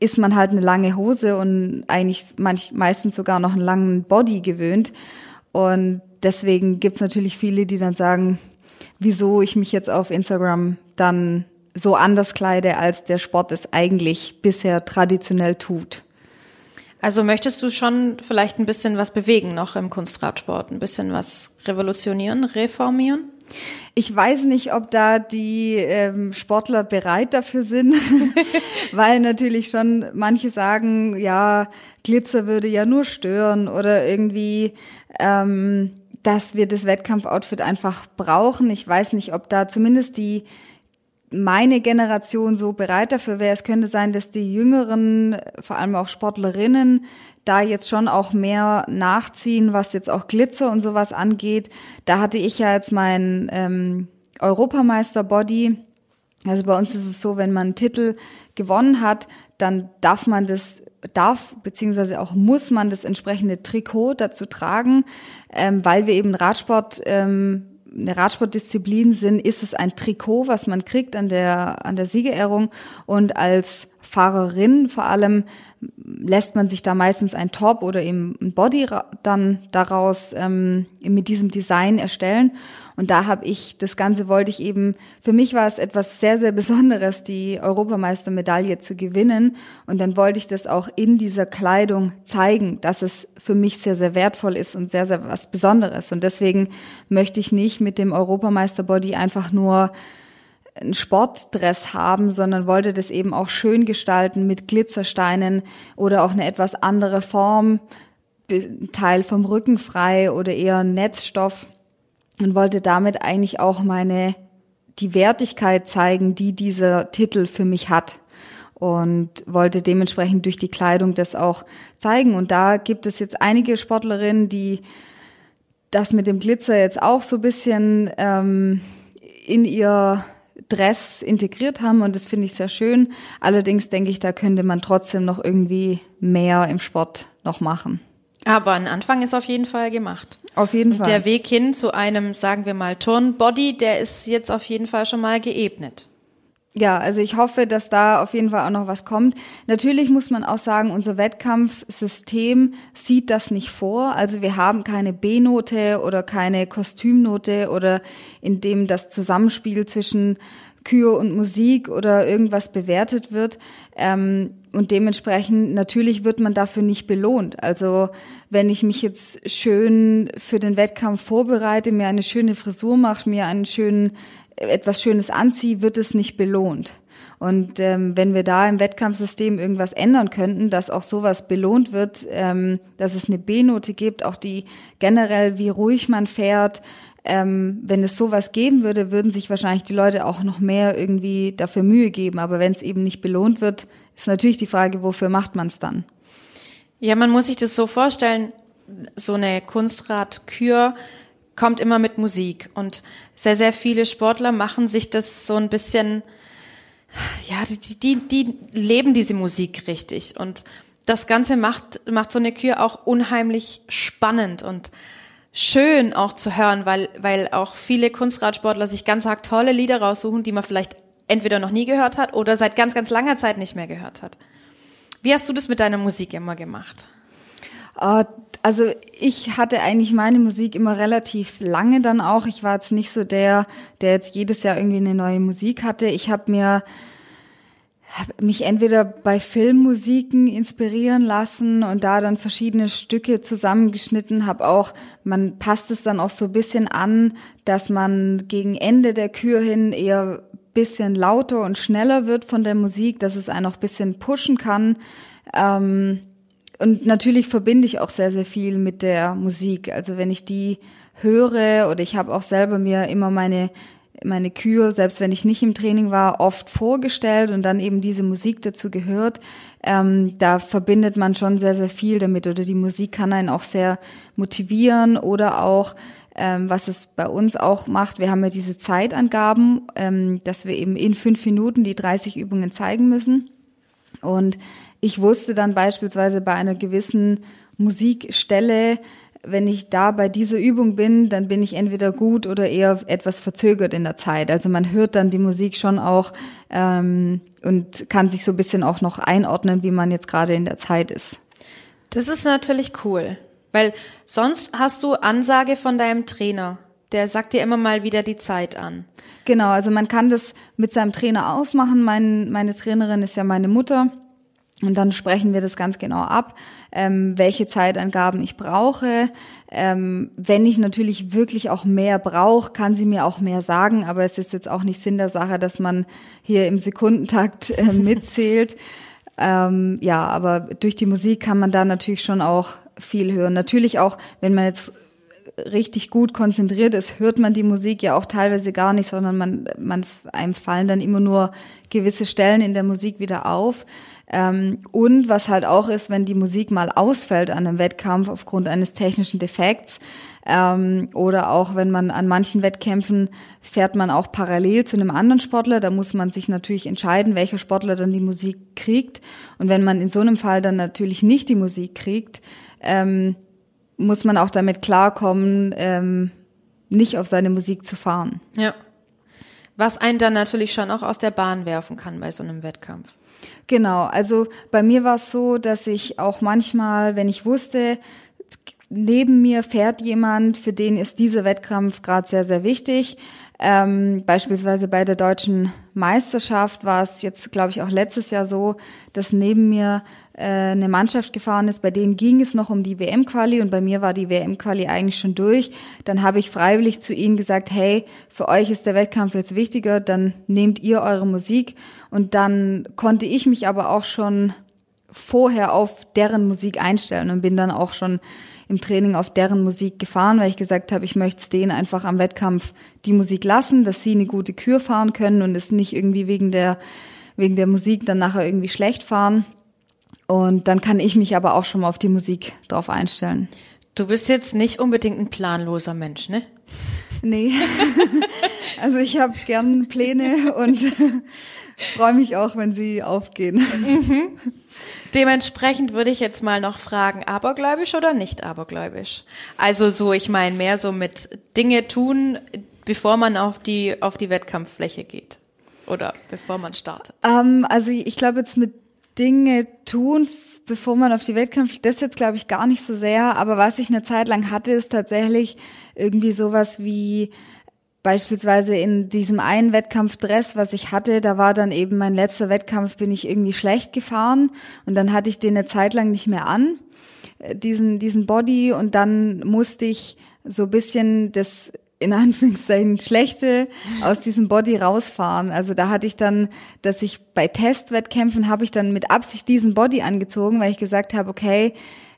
Speaker 3: ist man halt eine lange Hose und eigentlich manch, meistens sogar noch einen langen Body gewöhnt. Und deswegen gibt's natürlich viele, die dann sagen, wieso ich mich jetzt auf Instagram dann so anders kleide, als der Sport es eigentlich bisher traditionell tut.
Speaker 2: Also möchtest du schon vielleicht ein bisschen was bewegen noch im Kunstradsport, ein bisschen was revolutionieren, reformieren?
Speaker 3: Ich weiß nicht, ob da die ähm, Sportler bereit dafür sind, [LAUGHS] weil natürlich schon manche sagen, ja, Glitzer würde ja nur stören oder irgendwie, ähm, dass wir das Wettkampfoutfit einfach brauchen. Ich weiß nicht, ob da zumindest die meine Generation so bereit dafür wäre. Es könnte sein, dass die jüngeren, vor allem auch Sportlerinnen, da jetzt schon auch mehr nachziehen, was jetzt auch Glitzer und sowas angeht. Da hatte ich ja jetzt mein ähm, Europameister-Body. Also bei uns ist es so, wenn man einen Titel gewonnen hat, dann darf man das darf beziehungsweise auch muss man das entsprechende Trikot dazu tragen, ähm, weil wir eben Radsport ähm, eine Radsportdisziplin sind, ist es ein Trikot, was man kriegt an der, an der Siegerehrung. Und als Fahrerin vor allem lässt man sich da meistens ein Top oder eben ein Body dann daraus ähm, mit diesem Design erstellen. Und da habe ich, das Ganze wollte ich eben, für mich war es etwas sehr, sehr Besonderes, die Europameistermedaille zu gewinnen. Und dann wollte ich das auch in dieser Kleidung zeigen, dass es für mich sehr, sehr wertvoll ist und sehr, sehr was Besonderes. Und deswegen möchte ich nicht mit dem Europameisterbody einfach nur ein Sportdress haben, sondern wollte das eben auch schön gestalten mit Glitzersteinen oder auch eine etwas andere Form, Teil vom Rücken frei oder eher Netzstoff und wollte damit eigentlich auch meine die Wertigkeit zeigen, die dieser Titel für mich hat und wollte dementsprechend durch die Kleidung das auch zeigen. Und da gibt es jetzt einige Sportlerinnen, die das mit dem Glitzer jetzt auch so ein bisschen ähm, in ihr Dress integriert haben und das finde ich sehr schön. Allerdings denke ich, da könnte man trotzdem noch irgendwie mehr im Sport noch machen.
Speaker 2: Aber ein Anfang ist auf jeden Fall gemacht.
Speaker 3: Auf jeden Fall.
Speaker 2: Der Weg hin zu einem, sagen wir mal, Turnbody, der ist jetzt auf jeden Fall schon mal geebnet.
Speaker 3: Ja, also ich hoffe, dass da auf jeden Fall auch noch was kommt. Natürlich muss man auch sagen, unser Wettkampfsystem sieht das nicht vor. Also wir haben keine B-Note oder keine Kostümnote oder in dem das Zusammenspiel zwischen Kür und Musik oder irgendwas bewertet wird. Ähm, und dementsprechend, natürlich wird man dafür nicht belohnt. Also wenn ich mich jetzt schön für den Wettkampf vorbereite, mir eine schöne Frisur mache, mir einen schönen etwas Schönes anziehe, wird es nicht belohnt. Und ähm, wenn wir da im Wettkampfsystem irgendwas ändern könnten, dass auch sowas belohnt wird, ähm, dass es eine B-Note gibt, auch die generell, wie ruhig man fährt, ähm, wenn es sowas geben würde, würden sich wahrscheinlich die Leute auch noch mehr irgendwie dafür Mühe geben. Aber wenn es eben nicht belohnt wird, ist natürlich die Frage, wofür macht man es dann?
Speaker 2: Ja, man muss sich das so vorstellen, so eine Kunstradkür kommt immer mit Musik und sehr, sehr viele Sportler machen sich das so ein bisschen, ja, die, die, die leben diese Musik richtig und das Ganze macht, macht so eine Kür auch unheimlich spannend und schön auch zu hören, weil, weil auch viele Kunstradsportler sich ganz arg tolle Lieder raussuchen, die man vielleicht entweder noch nie gehört hat oder seit ganz, ganz langer Zeit nicht mehr gehört hat. Wie hast du das mit deiner Musik immer gemacht?
Speaker 3: Uh, also ich hatte eigentlich meine Musik immer relativ lange dann auch. Ich war jetzt nicht so der, der jetzt jedes Jahr irgendwie eine neue Musik hatte. Ich habe mir mich entweder bei Filmmusiken inspirieren lassen und da dann verschiedene Stücke zusammengeschnitten, habe auch, man passt es dann auch so ein bisschen an, dass man gegen Ende der Kür hin eher bisschen lauter und schneller wird von der Musik, dass es einen auch bisschen pushen kann. Ähm, und natürlich verbinde ich auch sehr, sehr viel mit der Musik. Also wenn ich die höre oder ich habe auch selber mir immer meine meine Kür, selbst wenn ich nicht im Training war, oft vorgestellt und dann eben diese Musik dazu gehört. Ähm, da verbindet man schon sehr, sehr viel damit oder die Musik kann einen auch sehr motivieren oder auch ähm, was es bei uns auch macht, wir haben ja diese Zeitangaben, ähm, dass wir eben in fünf Minuten die 30 Übungen zeigen müssen. Und ich wusste dann beispielsweise bei einer gewissen Musikstelle, wenn ich da bei dieser Übung bin, dann bin ich entweder gut oder eher etwas verzögert in der Zeit. Also man hört dann die Musik schon auch ähm, und kann sich so ein bisschen auch noch einordnen, wie man jetzt gerade in der Zeit ist.
Speaker 2: Das ist natürlich cool, weil sonst hast du Ansage von deinem Trainer. Der sagt dir immer mal wieder die Zeit an.
Speaker 3: Genau, also man kann das mit seinem Trainer ausmachen. Mein, meine Trainerin ist ja meine Mutter. Und dann sprechen wir das ganz genau ab, ähm, welche Zeitangaben ich brauche. Ähm, wenn ich natürlich wirklich auch mehr brauche, kann sie mir auch mehr sagen. Aber es ist jetzt auch nicht Sinn der Sache, dass man hier im Sekundentakt äh, mitzählt. [LAUGHS] ähm, ja, aber durch die Musik kann man da natürlich schon auch viel hören. Natürlich auch, wenn man jetzt richtig gut konzentriert ist, hört man die Musik ja auch teilweise gar nicht, sondern man, man einem fallen dann immer nur gewisse Stellen in der Musik wieder auf. Ähm, und was halt auch ist, wenn die Musik mal ausfällt an einem Wettkampf aufgrund eines technischen Defekts, ähm, oder auch wenn man an manchen Wettkämpfen fährt man auch parallel zu einem anderen Sportler, da muss man sich natürlich entscheiden, welcher Sportler dann die Musik kriegt. Und wenn man in so einem Fall dann natürlich nicht die Musik kriegt, ähm, muss man auch damit klarkommen, ähm, nicht auf seine Musik zu fahren.
Speaker 2: Ja. Was einen dann natürlich schon auch aus der Bahn werfen kann bei so einem Wettkampf.
Speaker 3: Genau, also bei mir war es so, dass ich auch manchmal, wenn ich wusste, neben mir fährt jemand, für den ist dieser Wettkampf gerade sehr, sehr wichtig. Ähm, beispielsweise bei der deutschen Meisterschaft war es jetzt, glaube ich, auch letztes Jahr so, dass neben mir eine Mannschaft gefahren ist, bei denen ging es noch um die WM-Quali und bei mir war die WM-Quali eigentlich schon durch. Dann habe ich freiwillig zu ihnen gesagt, hey, für euch ist der Wettkampf jetzt wichtiger, dann nehmt ihr eure Musik. Und dann konnte ich mich aber auch schon vorher auf deren Musik einstellen und bin dann auch schon im Training auf deren Musik gefahren, weil ich gesagt habe, ich möchte es denen einfach am Wettkampf die Musik lassen, dass sie eine gute Kür fahren können und es nicht irgendwie wegen der, wegen der Musik dann nachher irgendwie schlecht fahren. Und dann kann ich mich aber auch schon mal auf die Musik drauf einstellen.
Speaker 2: Du bist jetzt nicht unbedingt ein planloser Mensch, ne?
Speaker 3: Nee. [LAUGHS] also ich habe gern Pläne und [LAUGHS] freue mich auch, wenn sie aufgehen.
Speaker 2: Mhm. Dementsprechend würde ich jetzt mal noch fragen, abergläubisch oder nicht abergläubisch? Also so, ich meine mehr so mit Dinge tun, bevor man auf die, auf die Wettkampffläche geht. Oder bevor man startet.
Speaker 3: Ähm, also ich glaube jetzt mit Dinge tun, bevor man auf die Wettkämpfe, das jetzt glaube ich gar nicht so sehr, aber was ich eine Zeit lang hatte, ist tatsächlich irgendwie sowas wie beispielsweise in diesem einen Wettkampfdress, was ich hatte, da war dann eben mein letzter Wettkampf, bin ich irgendwie schlecht gefahren. Und dann hatte ich den eine Zeit lang nicht mehr an, äh, diesen, diesen Body. Und dann musste ich so bisschen das in Anführungszeichen schlechte aus diesem Body rausfahren. Also da hatte ich dann, dass ich bei Testwettkämpfen habe ich dann mit Absicht diesen Body angezogen, weil ich gesagt habe, okay,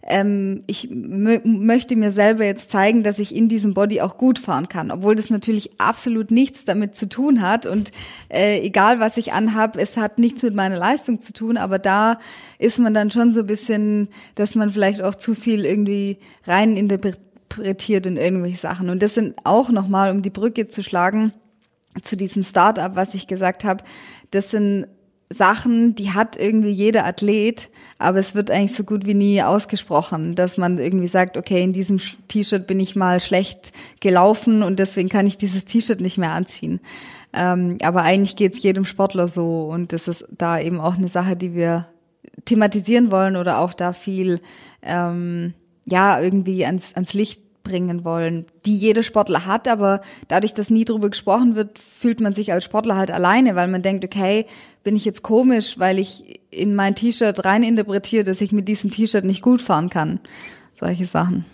Speaker 3: ähm, ich möchte mir selber jetzt zeigen, dass ich in diesem Body auch gut fahren kann, obwohl das natürlich absolut nichts damit zu tun hat und äh, egal was ich anhab, es hat nichts mit meiner Leistung zu tun, aber da ist man dann schon so ein bisschen, dass man vielleicht auch zu viel irgendwie rein interpretiert in irgendwelche Sachen und das sind auch nochmal, um die Brücke zu schlagen zu diesem Startup, was ich gesagt habe, das sind Sachen, die hat irgendwie jeder Athlet, aber es wird eigentlich so gut wie nie ausgesprochen, dass man irgendwie sagt, okay, in diesem T-Shirt bin ich mal schlecht gelaufen und deswegen kann ich dieses T-Shirt nicht mehr anziehen. Ähm, aber eigentlich geht es jedem Sportler so und das ist da eben auch eine Sache, die wir thematisieren wollen oder auch da viel ähm, ja irgendwie ans, ans Licht bringen wollen, die jeder Sportler hat, aber dadurch, dass nie drüber gesprochen wird, fühlt man sich als Sportler halt alleine, weil man denkt, okay, bin ich jetzt komisch, weil ich in mein T-Shirt rein interpretiere, dass ich mit diesem T-Shirt nicht gut fahren kann. Solche Sachen.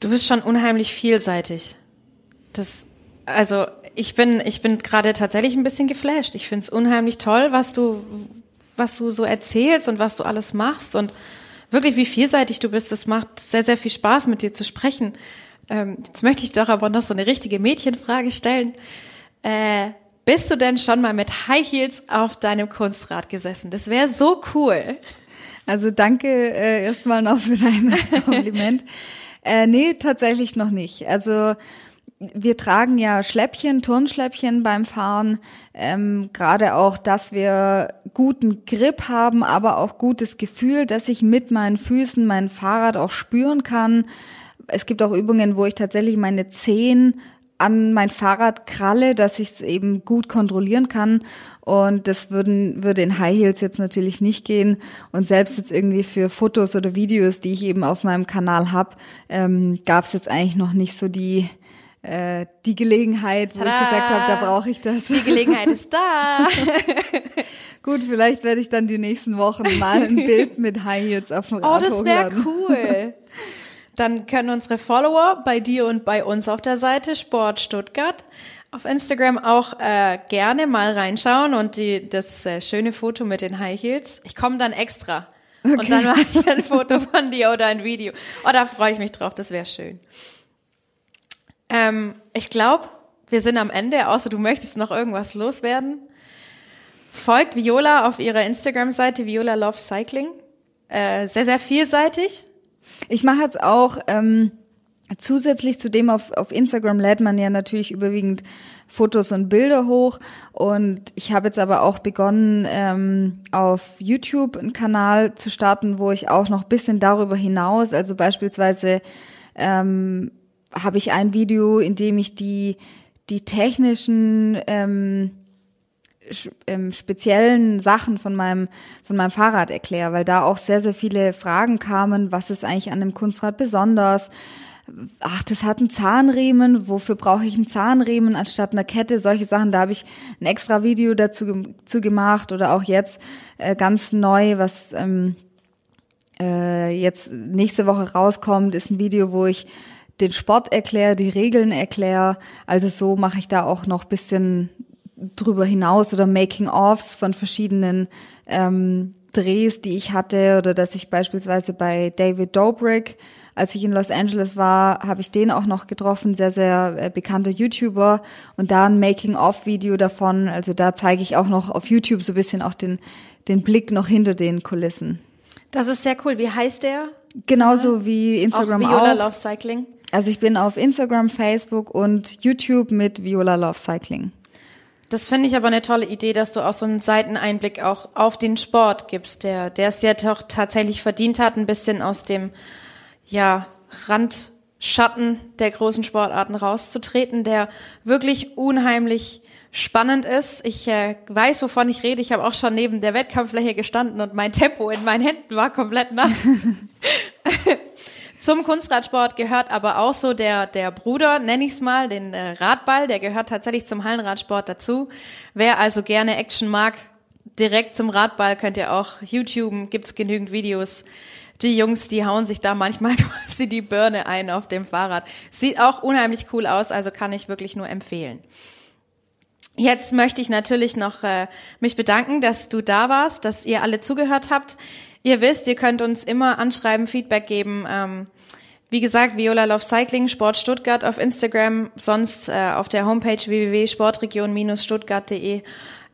Speaker 2: Du bist schon unheimlich vielseitig. Das, also ich bin, ich bin gerade tatsächlich ein bisschen geflasht. Ich finde es unheimlich toll, was du, was du so erzählst und was du alles machst und wirklich, wie vielseitig du bist. Es macht sehr, sehr viel Spaß, mit dir zu sprechen. Ähm, jetzt möchte ich doch aber noch so eine richtige Mädchenfrage stellen. Äh, bist du denn schon mal mit High Heels auf deinem Kunstrad gesessen? Das wäre so cool.
Speaker 3: Also danke äh, erstmal noch für dein [LAUGHS] Kompliment. äh, nee, tatsächlich noch nicht. Also wir tragen ja Schläppchen, Turnschläppchen beim Fahren. Ähm, Gerade auch, dass wir guten Grip haben, aber auch gutes Gefühl, dass ich mit meinen Füßen mein Fahrrad auch spüren kann. Es gibt auch Übungen, wo ich tatsächlich meine Zehen an mein Fahrrad kralle, dass ich es eben gut kontrollieren kann. Und das würden, würde in High Heels jetzt natürlich nicht gehen. Und selbst jetzt irgendwie für Fotos oder Videos, die ich eben auf meinem Kanal habe, ähm, gab es jetzt eigentlich noch nicht so die äh, die Gelegenheit, Tada! wo ich gesagt habe, da brauche ich das.
Speaker 2: Die Gelegenheit ist da. [LAUGHS]
Speaker 3: Gut, vielleicht werde ich dann die nächsten Wochen mal ein Bild mit High Heels auf dem
Speaker 2: Oh,
Speaker 3: Rad
Speaker 2: das wäre cool. [LAUGHS] Dann können unsere Follower bei dir und bei uns auf der Seite Sport Stuttgart auf Instagram auch äh, gerne mal reinschauen und die, das äh, schöne Foto mit den High Heels. Ich komme dann extra. Und dann mache ich ein Foto von dir oder ein Video. Oh, da freue ich mich drauf, das wäre schön. Ähm, ich glaube, wir sind am Ende, außer du möchtest noch irgendwas loswerden. Folgt Viola auf ihrer Instagram-Seite, Viola Love Cycling. Äh, sehr, sehr vielseitig.
Speaker 3: Ich mache jetzt auch ähm, zusätzlich zu dem auf, auf Instagram lädt man ja natürlich überwiegend Fotos und Bilder hoch und ich habe jetzt aber auch begonnen ähm, auf YouTube einen Kanal zu starten, wo ich auch noch bisschen darüber hinaus, also beispielsweise ähm, habe ich ein Video, in dem ich die die technischen ähm, ähm, speziellen Sachen von meinem von meinem Fahrrad erkläre, weil da auch sehr sehr viele Fragen kamen, was ist eigentlich an dem Kunstrad besonders? Ach, das hat einen Zahnriemen, wofür brauche ich einen Zahnriemen anstatt einer Kette? Solche Sachen, da habe ich ein extra Video dazu zu gemacht oder auch jetzt äh, ganz neu, was ähm, äh, jetzt nächste Woche rauskommt, ist ein Video, wo ich den Sport erkläre, die Regeln erkläre. Also so mache ich da auch noch bisschen drüber hinaus oder Making-ofs von verschiedenen ähm, Drehs, die ich hatte oder dass ich beispielsweise bei David Dobrik, als ich in Los Angeles war, habe ich den auch noch getroffen, sehr, sehr äh, bekannter YouTuber und da ein Making-of-Video davon. Also da zeige ich auch noch auf YouTube so ein bisschen auch den, den Blick noch hinter den Kulissen.
Speaker 2: Das ist sehr cool. Wie heißt der?
Speaker 3: Genauso wie
Speaker 2: Auch
Speaker 3: Instagram
Speaker 2: Viola
Speaker 3: auch.
Speaker 2: Love Cycling.
Speaker 3: Also ich bin auf Instagram, Facebook und YouTube mit Viola Love Cycling.
Speaker 2: Das finde ich aber eine tolle Idee, dass du auch so einen Seiteneinblick auch auf den Sport gibst, der, der es ja doch tatsächlich verdient hat, ein bisschen aus dem, ja, Randschatten der großen Sportarten rauszutreten, der wirklich unheimlich spannend ist. Ich äh, weiß, wovon ich rede. Ich habe auch schon neben der Wettkampffläche gestanden und mein Tempo in meinen Händen war komplett nass. [LAUGHS] Zum Kunstradsport gehört aber auch so der, der Bruder, nenne ich es mal, den äh, Radball, der gehört tatsächlich zum Hallenradsport dazu. Wer also gerne Action mag, direkt zum Radball könnt ihr auch YouTuben, gibt's genügend Videos. Die Jungs, die hauen sich da manchmal [LAUGHS] quasi die Birne ein auf dem Fahrrad. Sieht auch unheimlich cool aus, also kann ich wirklich nur empfehlen. Jetzt möchte ich natürlich noch äh, mich bedanken, dass du da warst, dass ihr alle zugehört habt. Ihr wisst, ihr könnt uns immer anschreiben, Feedback geben. Ähm, wie gesagt, Viola Love Cycling, Sport Stuttgart auf Instagram, sonst äh, auf der Homepage www.sportregion-stuttgart.de.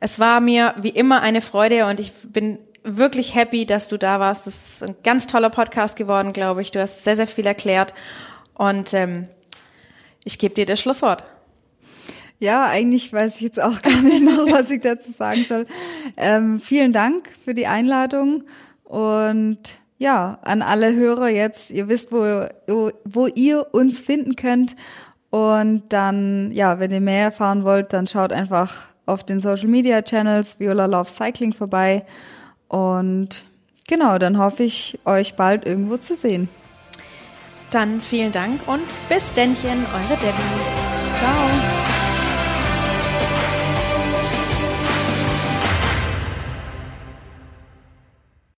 Speaker 2: Es war mir wie immer eine Freude und ich bin wirklich happy, dass du da warst. Das ist ein ganz toller Podcast geworden, glaube ich. Du hast sehr, sehr viel erklärt und ähm, ich gebe dir das Schlusswort.
Speaker 3: Ja, eigentlich weiß ich jetzt auch gar nicht noch, was ich dazu sagen soll. Ähm, vielen Dank für die Einladung und ja, an alle Hörer jetzt, ihr wisst, wo, wo ihr uns finden könnt. Und dann, ja, wenn ihr mehr erfahren wollt, dann schaut einfach auf den Social Media Channels Viola Love Cycling vorbei. Und genau, dann hoffe ich, euch bald irgendwo zu sehen.
Speaker 2: Dann vielen Dank und bis Dännchen, eure Debbie.
Speaker 3: Ciao.